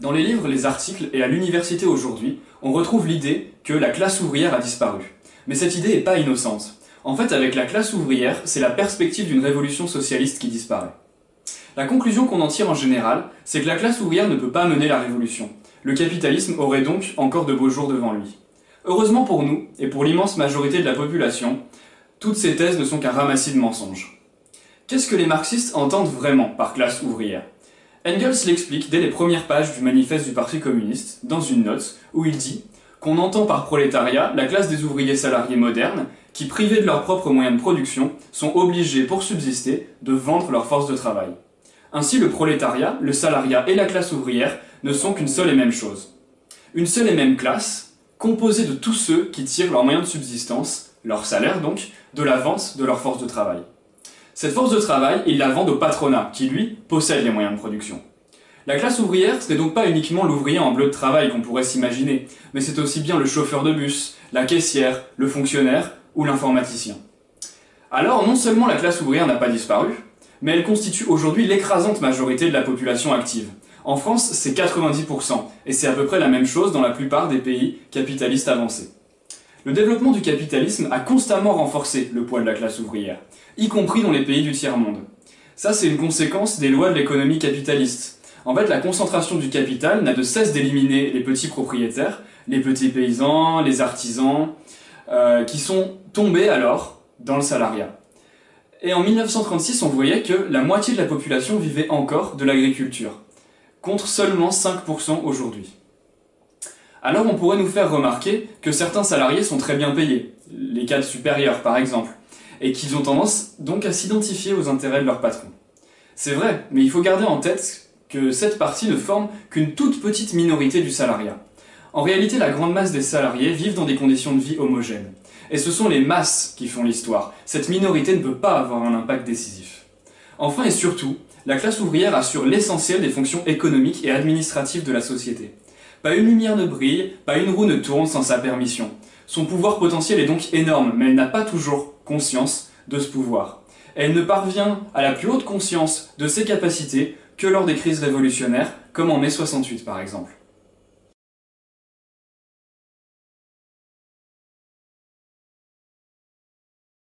Dans les livres, les articles et à l'université aujourd'hui, on retrouve l'idée que la classe ouvrière a disparu. Mais cette idée n'est pas innocente. En fait, avec la classe ouvrière, c'est la perspective d'une révolution socialiste qui disparaît. La conclusion qu'on en tire en général, c'est que la classe ouvrière ne peut pas mener la révolution. Le capitalisme aurait donc encore de beaux jours devant lui. Heureusement pour nous, et pour l'immense majorité de la population, toutes ces thèses ne sont qu'un ramassis de mensonges. Qu'est-ce que les marxistes entendent vraiment par classe ouvrière? Engels l'explique dès les premières pages du manifeste du Parti communiste, dans une note, où il dit qu'on entend par prolétariat la classe des ouvriers salariés modernes qui, privés de leurs propres moyens de production, sont obligés, pour subsister, de vendre leur force de travail. Ainsi, le prolétariat, le salariat et la classe ouvrière ne sont qu'une seule et même chose. Une seule et même classe, composée de tous ceux qui tirent leurs moyens de subsistance, leur salaire donc, de la vente de leur force de travail. Cette force de travail, ils la vendent au patronat, qui lui possède les moyens de production. La classe ouvrière, ce n'est donc pas uniquement l'ouvrier en bleu de travail qu'on pourrait s'imaginer, mais c'est aussi bien le chauffeur de bus, la caissière, le fonctionnaire ou l'informaticien. Alors non seulement la classe ouvrière n'a pas disparu, mais elle constitue aujourd'hui l'écrasante majorité de la population active. En France, c'est 90%, et c'est à peu près la même chose dans la plupart des pays capitalistes avancés. Le développement du capitalisme a constamment renforcé le poids de la classe ouvrière, y compris dans les pays du tiers-monde. Ça, c'est une conséquence des lois de l'économie capitaliste. En fait, la concentration du capital n'a de cesse d'éliminer les petits propriétaires, les petits paysans, les artisans, euh, qui sont tombés alors dans le salariat. Et en 1936, on voyait que la moitié de la population vivait encore de l'agriculture, contre seulement 5% aujourd'hui. Alors on pourrait nous faire remarquer que certains salariés sont très bien payés, les cadres supérieurs par exemple, et qu'ils ont tendance donc à s'identifier aux intérêts de leur patron. C'est vrai, mais il faut garder en tête que cette partie ne forme qu'une toute petite minorité du salariat. En réalité, la grande masse des salariés vivent dans des conditions de vie homogènes. Et ce sont les masses qui font l'histoire. Cette minorité ne peut pas avoir un impact décisif. Enfin et surtout, la classe ouvrière assure l'essentiel des fonctions économiques et administratives de la société. Pas une lumière ne brille, pas une roue ne tourne sans sa permission. Son pouvoir potentiel est donc énorme, mais elle n'a pas toujours conscience de ce pouvoir. Elle ne parvient à la plus haute conscience de ses capacités que lors des crises révolutionnaires, comme en mai 68 par exemple.